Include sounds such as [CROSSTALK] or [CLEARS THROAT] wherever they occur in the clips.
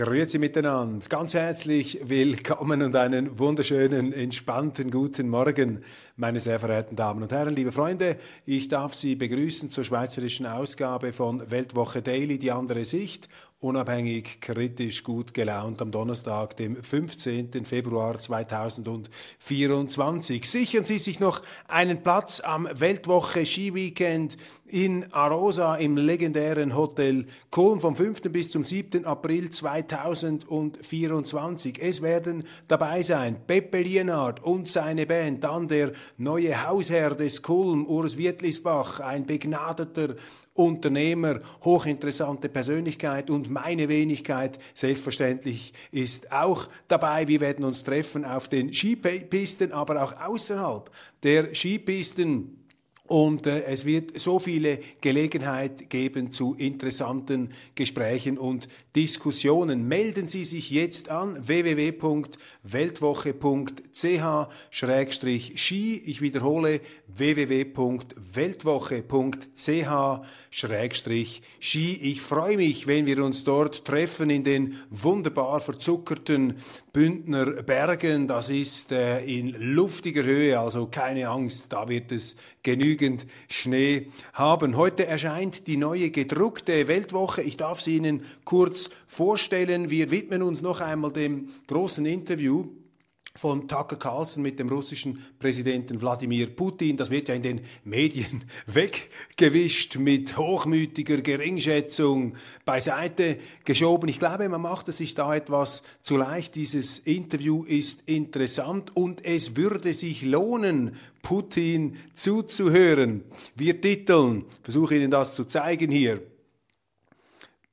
Grüezi miteinander, ganz herzlich willkommen und einen wunderschönen, entspannten guten Morgen, meine sehr verehrten Damen und Herren, liebe Freunde. Ich darf Sie begrüßen zur schweizerischen Ausgabe von Weltwoche Daily, die andere Sicht unabhängig, kritisch, gut gelaunt am Donnerstag, dem 15. Februar 2024. Sichern Sie sich noch einen Platz am Weltwoche Skiweekend in Arosa im legendären Hotel Kulm vom 5. bis zum 7. April 2024. Es werden dabei sein Peppe Lienard und seine Band, dann der neue Hausherr des Kulm, Urs Wittlisbach, ein begnadeter Unternehmer, hochinteressante Persönlichkeit und meine Wenigkeit selbstverständlich ist auch dabei. Wir werden uns treffen auf den Skipisten, aber auch außerhalb der Skipisten. Und äh, es wird so viele Gelegenheit geben zu interessanten Gesprächen und Diskussionen. Melden Sie sich jetzt an www.weltwoche.ch-ski. Ich wiederhole www.weltwoche.ch-ski. Ich freue mich, wenn wir uns dort treffen in den wunderbar verzuckerten Bündner Bergen. Das ist äh, in luftiger Höhe, also keine Angst, da wird es genügend Schnee haben. Heute erscheint die neue gedruckte Weltwoche. Ich darf sie Ihnen kurz vorstellen. Wir widmen uns noch einmal dem großen Interview von Tucker Carlson mit dem russischen Präsidenten Wladimir Putin. Das wird ja in den Medien [LAUGHS] weggewischt mit hochmütiger Geringschätzung beiseite geschoben. Ich glaube, man macht es sich da etwas zu leicht. Dieses Interview ist interessant und es würde sich lohnen, Putin zuzuhören. Wir titeln, versuche Ihnen das zu zeigen hier,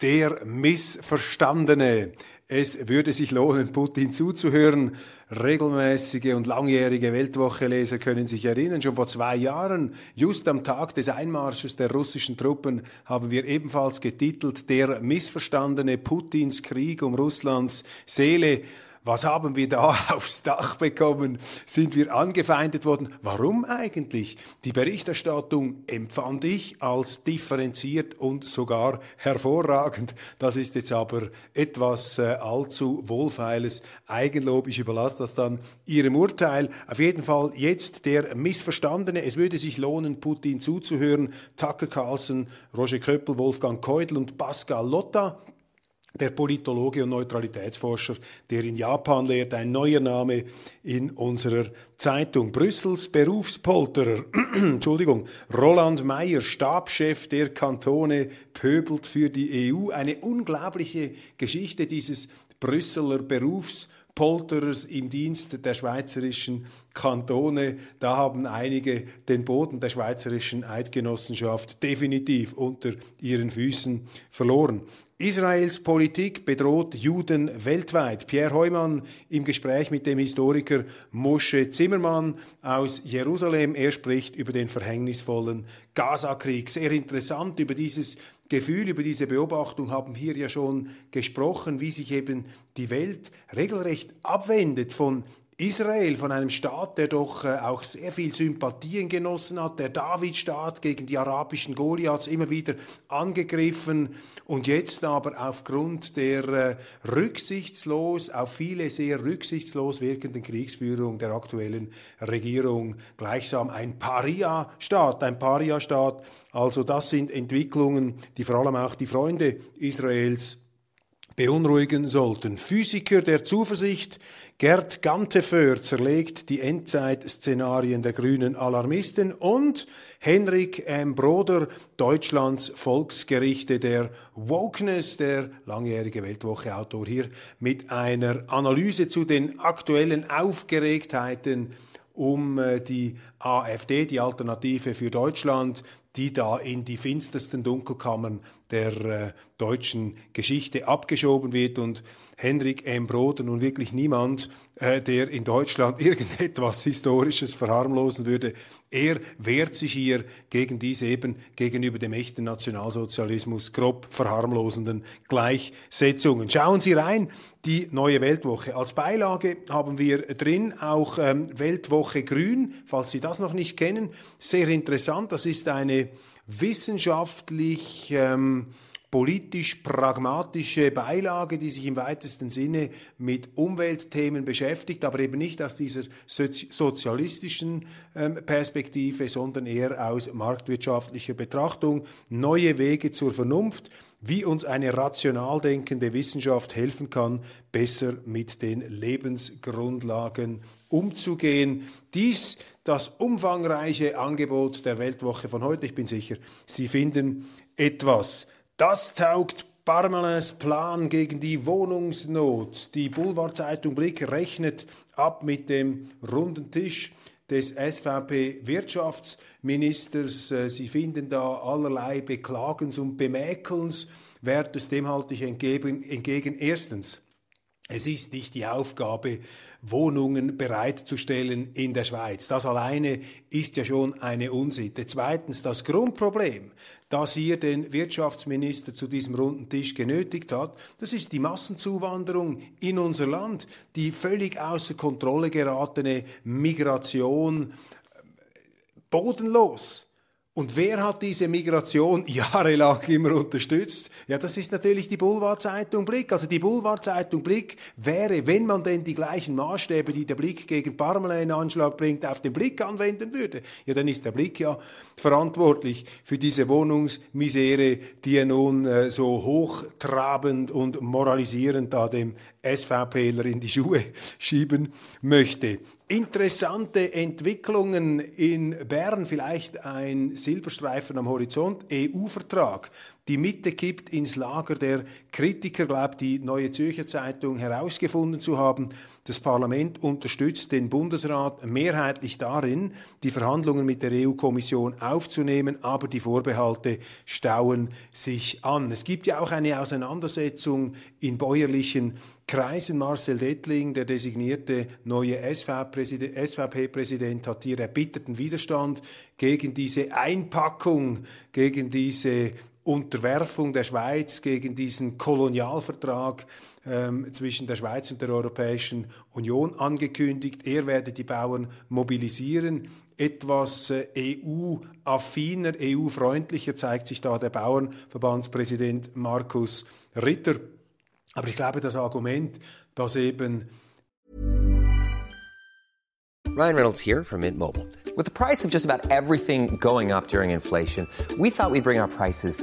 der Missverstandene. Es würde sich lohnen, Putin zuzuhören. Regelmäßige und langjährige Weltwoche-Leser können sich erinnern, schon vor zwei Jahren, just am Tag des Einmarsches der russischen Truppen, haben wir ebenfalls getitelt Der missverstandene Putins Krieg um Russlands Seele. Was haben wir da [LAUGHS] aufs Dach bekommen? Sind wir angefeindet worden? Warum eigentlich? Die Berichterstattung empfand ich als differenziert und sogar hervorragend. Das ist jetzt aber etwas äh, allzu wohlfeiles Eigenlob. Ich überlasse das dann Ihrem Urteil. Auf jeden Fall jetzt der Missverstandene. Es würde sich lohnen, Putin zuzuhören. Tucker Carlson, Roger Köppel, Wolfgang Keudel und Pascal Lotta der Politologe und Neutralitätsforscher, der in Japan lehrt, ein neuer Name in unserer Zeitung. Brüssels Berufspolterer, [CLEARS THROAT] Entschuldigung, Roland Mayer, Stabschef der Kantone, pöbelt für die EU. Eine unglaubliche Geschichte dieses Brüsseler Berufspolterers. Polterers im Dienst der schweizerischen Kantone. Da haben einige den Boden der schweizerischen Eidgenossenschaft definitiv unter ihren Füßen verloren. Israels Politik bedroht Juden weltweit. Pierre Heumann im Gespräch mit dem Historiker Moshe Zimmermann aus Jerusalem. Er spricht über den verhängnisvollen Gazakrieg. Sehr interessant über dieses Gefühl, über diese Beobachtung haben wir ja schon gesprochen, wie sich eben die Welt regelrecht abwendet von Israel, von einem Staat, der doch äh, auch sehr viel Sympathien genossen hat, der Davidstaat gegen die arabischen Goliaths immer wieder angegriffen und jetzt aber aufgrund der äh, rücksichtslos, auf viele sehr rücksichtslos wirkenden Kriegsführung der aktuellen Regierung gleichsam ein Paria-Staat, ein Paria-Staat. Also das sind Entwicklungen, die vor allem auch die Freunde Israels beunruhigen sollten. Physiker der Zuversicht Gerd Ganteföhr zerlegt die Endzeitszenarien der grünen Alarmisten und Henrik M. Broder, Deutschlands Volksgerichte der Wokeness, der langjährige Weltwoche-Autor hier mit einer Analyse zu den aktuellen Aufgeregtheiten um äh, die AfD, die Alternative für Deutschland, die da in die finstersten Dunkelkammern der äh, deutschen Geschichte abgeschoben wird und Henrik M. Broder nun wirklich niemand, äh, der in Deutschland [LAUGHS] irgendetwas Historisches verharmlosen würde. Er wehrt sich hier gegen diese eben gegenüber dem echten Nationalsozialismus grob verharmlosenden Gleichsetzungen. Schauen Sie rein, die neue Weltwoche. Als Beilage haben wir drin auch ähm, Weltwoche Grün, falls Sie das noch nicht kennen. Sehr interessant, das ist eine wissenschaftlich ähm, politisch-pragmatische Beilage, die sich im weitesten Sinne mit Umweltthemen beschäftigt, aber eben nicht aus dieser sozialistischen ähm, Perspektive, sondern eher aus marktwirtschaftlicher Betrachtung. Neue Wege zur Vernunft, wie uns eine rational denkende Wissenschaft helfen kann, besser mit den Lebensgrundlagen umzugehen. Dies das umfangreiche Angebot der Weltwoche von heute. Ich bin sicher, Sie finden etwas. Das taugt Parmelins Plan gegen die Wohnungsnot. Die Boulevardzeitung Blick rechnet ab mit dem runden Tisch des SVP-Wirtschaftsministers. Äh, Sie finden da allerlei Beklagens und Bemäkelns. Wertes dem halte ich entgegen. entgegen. Erstens, es ist nicht die Aufgabe, Wohnungen bereitzustellen in der Schweiz. Das alleine ist ja schon eine Unsitte. Zweitens, das Grundproblem, das hier den Wirtschaftsminister zu diesem runden Tisch genötigt hat, das ist die Massenzuwanderung in unser Land, die völlig außer Kontrolle geratene Migration, bodenlos. Und wer hat diese Migration [LAUGHS] jahrelang immer unterstützt? Ja, das ist natürlich die Boulevardzeitung Blick. Also die Boulevardzeitung Blick wäre, wenn man denn die gleichen Maßstäbe, die der Blick gegen Parmelin in Anschlag bringt, auf den Blick anwenden würde, ja, dann ist der Blick ja verantwortlich für diese Wohnungsmisere, die er nun äh, so hochtrabend und moralisierend da dem SVPler in die Schuhe [LAUGHS] schieben möchte. Interessante Entwicklungen in Bern, vielleicht ein Silberstreifen am Horizont, EU-Vertrag. Die Mitte kippt ins Lager der Kritiker, glaubt die Neue Zürcher Zeitung herausgefunden zu haben. Das Parlament unterstützt den Bundesrat mehrheitlich darin, die Verhandlungen mit der EU-Kommission aufzunehmen, aber die Vorbehalte stauen sich an. Es gibt ja auch eine Auseinandersetzung in bäuerlichen Kreisen. Marcel Dettling, der designierte neue SVP-Präsident, hat hier erbitterten Widerstand gegen diese Einpackung, gegen diese Unterwerfung der Schweiz gegen diesen Kolonialvertrag ähm, zwischen der Schweiz und der Europäischen Union angekündigt. Er werde die Bauern mobilisieren. Etwas äh, EU-affiner, EU-freundlicher zeigt sich da der Bauernverbandspräsident Markus Ritter. Aber ich glaube, das Argument, dass eben Ryan Reynolds here from Mint Mobile. With the price of just about everything going up during inflation, we thought we'd bring our prices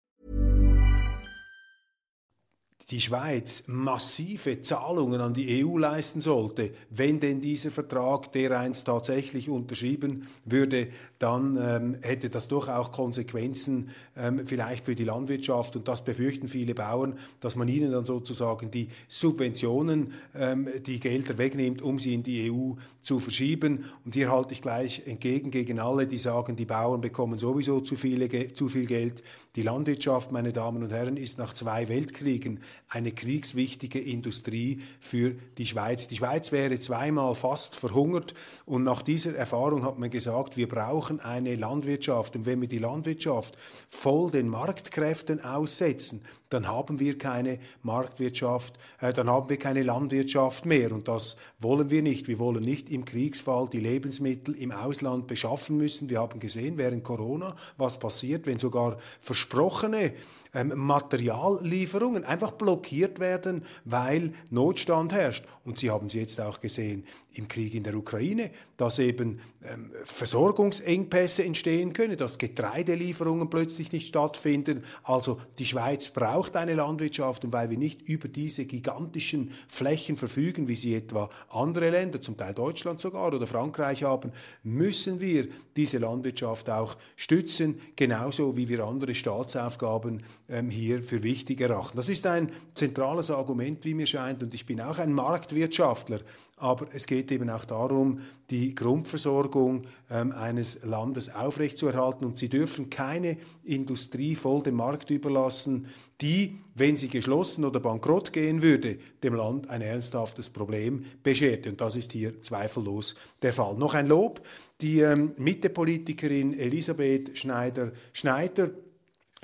die Schweiz massive Zahlungen an die EU leisten sollte, wenn denn dieser Vertrag dereinst tatsächlich unterschrieben würde, dann ähm, hätte das doch auch Konsequenzen ähm, vielleicht für die Landwirtschaft. Und das befürchten viele Bauern, dass man ihnen dann sozusagen die Subventionen, ähm, die Gelder wegnimmt, um sie in die EU zu verschieben. Und hier halte ich gleich entgegen gegen alle, die sagen, die Bauern bekommen sowieso zu, viele, zu viel Geld. Die Landwirtschaft, meine Damen und Herren, ist nach zwei Weltkriegen eine kriegswichtige Industrie für die Schweiz. Die Schweiz wäre zweimal fast verhungert und nach dieser Erfahrung hat man gesagt, wir brauchen eine Landwirtschaft und wenn wir die Landwirtschaft voll den Marktkräften aussetzen, dann haben wir keine Marktwirtschaft, äh, dann haben wir keine Landwirtschaft mehr und das wollen wir nicht. Wir wollen nicht im Kriegsfall die Lebensmittel im Ausland beschaffen müssen. Wir haben gesehen während Corona, was passiert, wenn sogar versprochene ähm, Materiallieferungen einfach blockiert werden, weil Notstand herrscht. Und Sie haben es jetzt auch gesehen im Krieg in der Ukraine, dass eben ähm, Versorgungsengpässe entstehen können, dass Getreidelieferungen plötzlich nicht stattfinden. Also die Schweiz braucht eine Landwirtschaft und weil wir nicht über diese gigantischen Flächen verfügen, wie sie etwa andere Länder, zum Teil Deutschland sogar oder Frankreich haben, müssen wir diese Landwirtschaft auch stützen, genauso wie wir andere Staatsaufgaben ähm, hier für wichtig erachten. Das ist ein zentrales Argument, wie mir scheint, und ich bin auch ein Marktwirtschaftler, aber es geht eben auch darum, die Grundversorgung ähm, eines Landes aufrechtzuerhalten und sie dürfen keine Industrie voll dem Markt überlassen, die, wenn sie geschlossen oder bankrott gehen würde, dem Land ein ernsthaftes Problem beschert. Und das ist hier zweifellos der Fall. Noch ein Lob. Die ähm, Mittepolitikerin Elisabeth Schneider-Schneider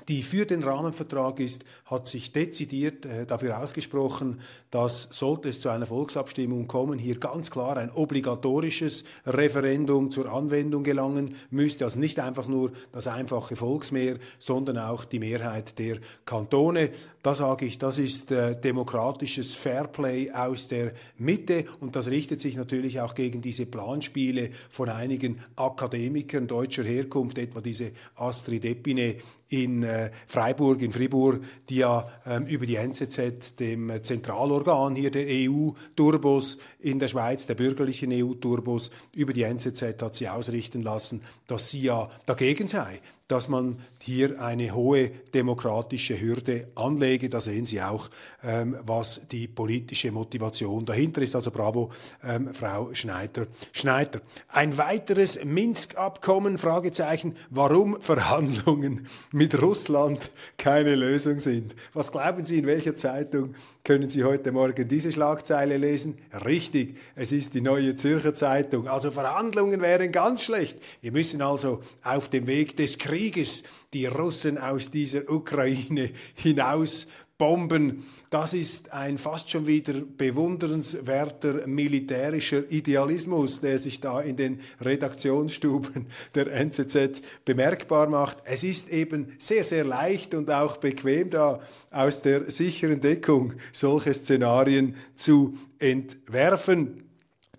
die für den Rahmenvertrag ist, hat sich dezidiert äh, dafür ausgesprochen, dass, sollte es zu einer Volksabstimmung kommen, hier ganz klar ein obligatorisches Referendum zur Anwendung gelangen müsste. Also nicht einfach nur das einfache Volksmehr, sondern auch die Mehrheit der Kantone. Da sage ich, das ist äh, demokratisches Fairplay aus der Mitte und das richtet sich natürlich auch gegen diese Planspiele von einigen Akademikern deutscher Herkunft, etwa diese Astrid Epine in äh, Freiburg, in Fribourg, die ja ähm, über die NZZ, dem Zentralorgan hier der EU-Turbos in der Schweiz, der bürgerlichen EU-Turbos, über die NZZ hat sie ausrichten lassen, dass sie ja dagegen sei, dass man hier eine hohe demokratische Hürde anlege. Da sehen Sie auch, ähm, was die politische Motivation dahinter ist. Also bravo, ähm, Frau Schneider. Schneider. Ein weiteres Minsk-Abkommen, Fragezeichen, warum Verhandlungen mit Russland keine Lösung sind. Was glauben Sie, in welcher Zeitung können Sie heute Morgen diese Schlagzeile lesen? Richtig, es ist die neue Zürcher Zeitung. Also Verhandlungen wären ganz schlecht. Wir müssen also auf dem Weg des Krieges die Russen aus dieser Ukraine hinaus bomben. Das ist ein fast schon wieder bewundernswerter militärischer Idealismus, der sich da in den Redaktionsstuben der NZZ bemerkbar macht. Es ist eben sehr, sehr leicht und auch bequem da aus der sicheren Deckung solche Szenarien zu entwerfen.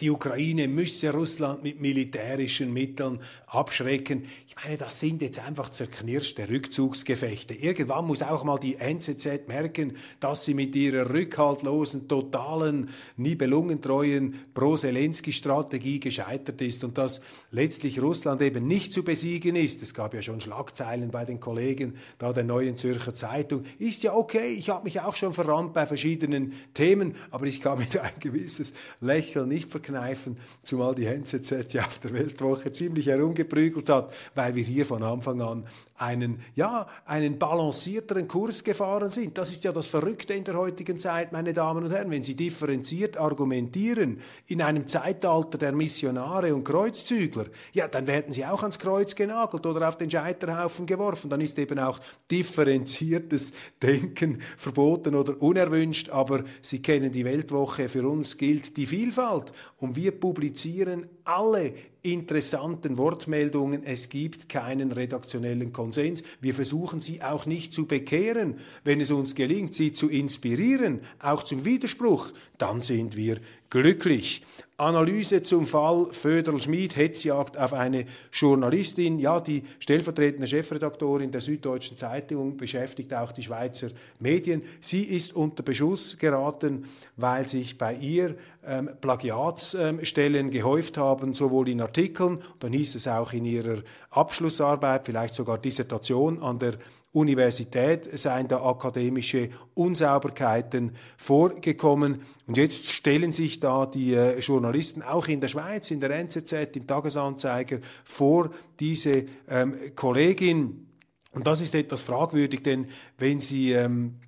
Die Ukraine müsse Russland mit militärischen Mitteln abschrecken. Meine, das sind jetzt einfach zerknirschte Rückzugsgefechte. Irgendwann muss auch mal die NZZ merken, dass sie mit ihrer rückhaltlosen, totalen, nibelungentreuen Pro-Zelensky-Strategie gescheitert ist und dass letztlich Russland eben nicht zu besiegen ist. Es gab ja schon Schlagzeilen bei den Kollegen da der Neuen Zürcher Zeitung. Ist ja okay, ich habe mich auch schon verrannt bei verschiedenen Themen, aber ich kann mit ein gewisses Lächeln nicht verkneifen, zumal die NZZ ja auf der Weltwoche ziemlich herum geprügelt hat, weil wir hier von Anfang an einen, ja, einen balancierteren Kurs gefahren sind. Das ist ja das Verrückte in der heutigen Zeit, meine Damen und Herren. Wenn Sie differenziert argumentieren in einem Zeitalter der Missionare und Kreuzzügler, ja, dann werden Sie auch ans Kreuz genagelt oder auf den Scheiterhaufen geworfen. Dann ist eben auch differenziertes Denken verboten oder unerwünscht. Aber Sie kennen die Weltwoche. Für uns gilt die Vielfalt. Und wir publizieren alle interessanten Wortmeldungen. Es gibt keinen redaktionellen Konsens. Wir versuchen sie auch nicht zu bekehren. Wenn es uns gelingt, sie zu inspirieren, auch zum Widerspruch, dann sind wir glücklich. Analyse zum Fall Föderl-Schmid, Hetzjagd auf eine Journalistin. Ja, die stellvertretende Chefredaktorin der Süddeutschen Zeitung beschäftigt auch die Schweizer Medien. Sie ist unter Beschuss geraten, weil sich bei ihr ähm, Plagiatsstellen ähm, gehäuft haben, sowohl in Artikeln, dann hieß es auch in ihrer Abschlussarbeit, vielleicht sogar Dissertation an der Universität seien da akademische Unsauberkeiten vorgekommen. Und jetzt stellen sich da die äh, Journalisten auch in der Schweiz, in der NZZ, im Tagesanzeiger vor diese ähm, Kollegin. Und das ist etwas fragwürdig, denn wenn sie ähm,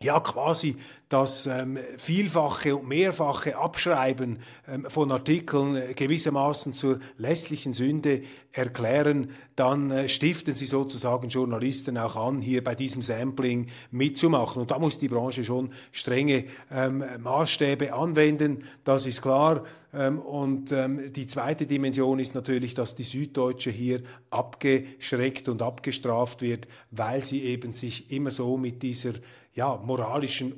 ja quasi das ähm, vielfache und mehrfache Abschreiben ähm, von Artikeln äh, gewissermaßen zur lässlichen Sünde erklären, dann äh, stiften sie sozusagen Journalisten auch an, hier bei diesem Sampling mitzumachen. Und da muss die Branche schon strenge ähm, Maßstäbe anwenden, das ist klar. Ähm, und ähm, die zweite Dimension ist natürlich, dass die Süddeutsche hier abgeschreckt und abgestraft wird, weil sie eben sich immer so mit dieser ja, moralischen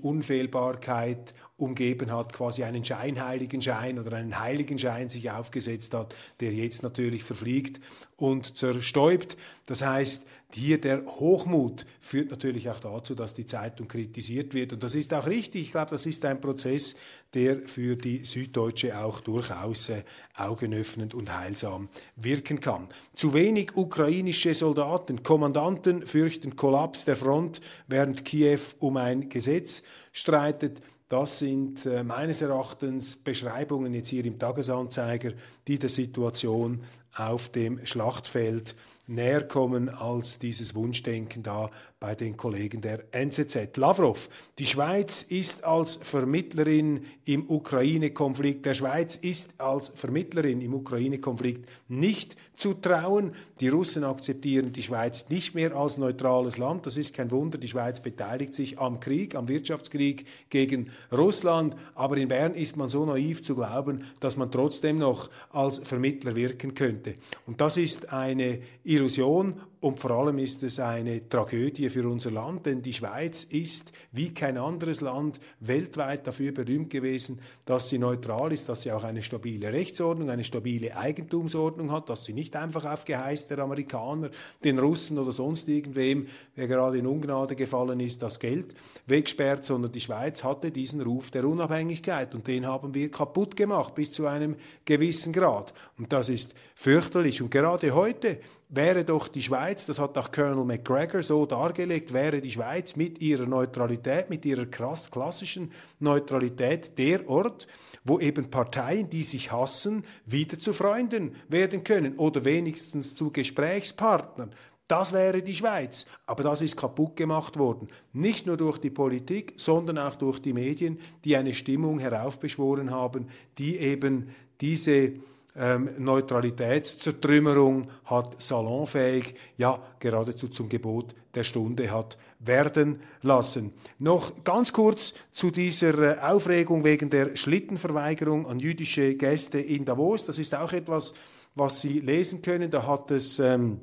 Unfehlbarkeit umgeben hat, quasi einen scheinheiligen Schein oder einen heiligen Schein sich aufgesetzt hat, der jetzt natürlich verfliegt und zerstäubt. Das heißt, hier der Hochmut führt natürlich auch dazu, dass die Zeitung kritisiert wird. Und das ist auch richtig. Ich glaube, das ist ein Prozess, der für die Süddeutsche auch durchaus äh, augenöffnend und heilsam wirken kann. Zu wenig ukrainische Soldaten, Kommandanten fürchten Kollaps der Front, während Kiew um ein Gesetz streitet. Das sind äh, meines Erachtens Beschreibungen jetzt hier im Tagesanzeiger, die der Situation auf dem Schlachtfeld näher kommen als dieses Wunschdenken da bei den Kollegen der NZZ. Lavrov, die Schweiz ist als Vermittlerin im Ukraine-Konflikt, der Schweiz ist als Vermittlerin im Ukraine-Konflikt nicht zu trauen. Die Russen akzeptieren die Schweiz nicht mehr als neutrales Land. Das ist kein Wunder. Die Schweiz beteiligt sich am Krieg, am Wirtschaftskrieg gegen Russland. Aber in Bern ist man so naiv zu glauben, dass man trotzdem noch als Vermittler wirken könnte. Und das ist eine Illusion und vor allem ist es eine Tragödie für unser Land, denn die Schweiz ist wie kein anderes Land weltweit dafür berühmt gewesen, dass sie neutral ist, dass sie auch eine stabile Rechtsordnung, eine stabile Eigentumsordnung hat, dass sie nicht einfach auf Geheiß der Amerikaner, den Russen oder sonst irgendwem, der gerade in Ungnade gefallen ist, das Geld wegsperrt, sondern die Schweiz hatte diesen Ruf der Unabhängigkeit und den haben wir kaputt gemacht bis zu einem gewissen Grad. Und das ist fürchterlich. Und gerade heute wäre doch die Schweiz, das hat auch Colonel McGregor so dargelegt, wäre die Schweiz mit ihrer Neutralität, mit ihrer krass klassischen Neutralität der Ort, wo eben Parteien, die sich hassen, wieder zu Freunden werden können oder wenigstens zu Gesprächspartnern. Das wäre die Schweiz. Aber das ist kaputt gemacht worden. Nicht nur durch die Politik, sondern auch durch die Medien, die eine Stimmung heraufbeschworen haben, die eben diese ähm, Neutralitätszertrümmerung hat salonfähig, ja geradezu zum Gebot der Stunde hat werden lassen. Noch ganz kurz zu dieser äh, Aufregung wegen der Schlittenverweigerung an jüdische Gäste in Davos. Das ist auch etwas, was Sie lesen können. Da hat es ähm,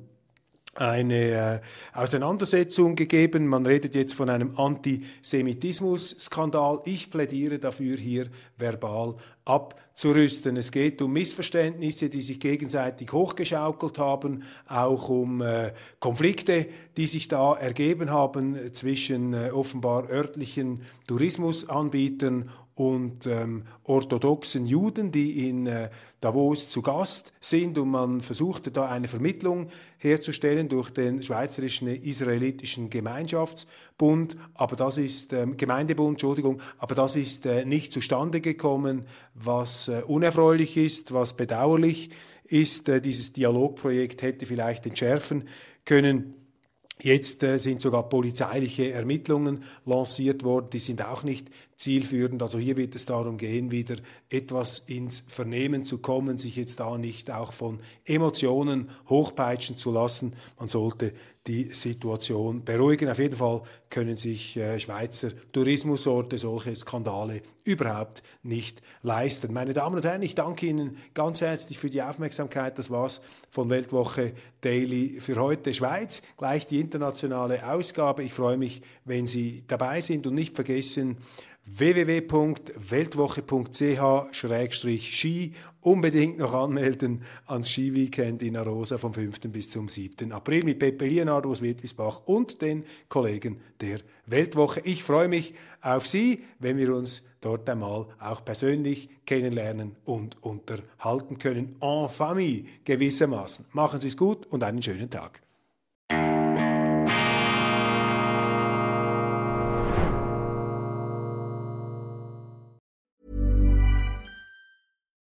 eine äh, Auseinandersetzung gegeben. Man redet jetzt von einem Antisemitismus-Skandal. Ich plädiere dafür, hier verbal abzurüsten. Es geht um Missverständnisse, die sich gegenseitig hochgeschaukelt haben, auch um äh, Konflikte, die sich da ergeben haben zwischen äh, offenbar örtlichen Tourismusanbietern und ähm, orthodoxen Juden, die in äh, Davos zu Gast sind und man versuchte da eine Vermittlung herzustellen durch den Schweizerischen Israelitischen Gemeinschaftsbund, aber das ist ähm, Gemeindebund, Entschuldigung, aber das ist äh, nicht zustande gekommen, was äh, unerfreulich ist, was bedauerlich ist. Äh, dieses Dialogprojekt hätte vielleicht entschärfen können. Jetzt äh, sind sogar polizeiliche Ermittlungen lanciert worden, die sind auch nicht zielführend. Also hier wird es darum gehen, wieder etwas ins Vernehmen zu kommen, sich jetzt da nicht auch von Emotionen hochpeitschen zu lassen. Man sollte die Situation beruhigen. Auf jeden Fall können sich äh, Schweizer Tourismusorte solche Skandale überhaupt nicht leisten. Meine Damen und Herren, ich danke Ihnen ganz herzlich für die Aufmerksamkeit. Das war's von Weltwoche Daily für heute Schweiz. Gleich die internationale Ausgabe. Ich freue mich, wenn Sie dabei sind und nicht vergessen, www.weltwoche.ch-ski unbedingt noch anmelden ans Skiweekend in Arosa vom 5. bis zum 7. April mit Pepe Lienard aus Wittlisbach und den Kollegen der Weltwoche. Ich freue mich auf Sie, wenn wir uns dort einmal auch persönlich kennenlernen und unterhalten können. En famille gewissermaßen. Machen Sie es gut und einen schönen Tag.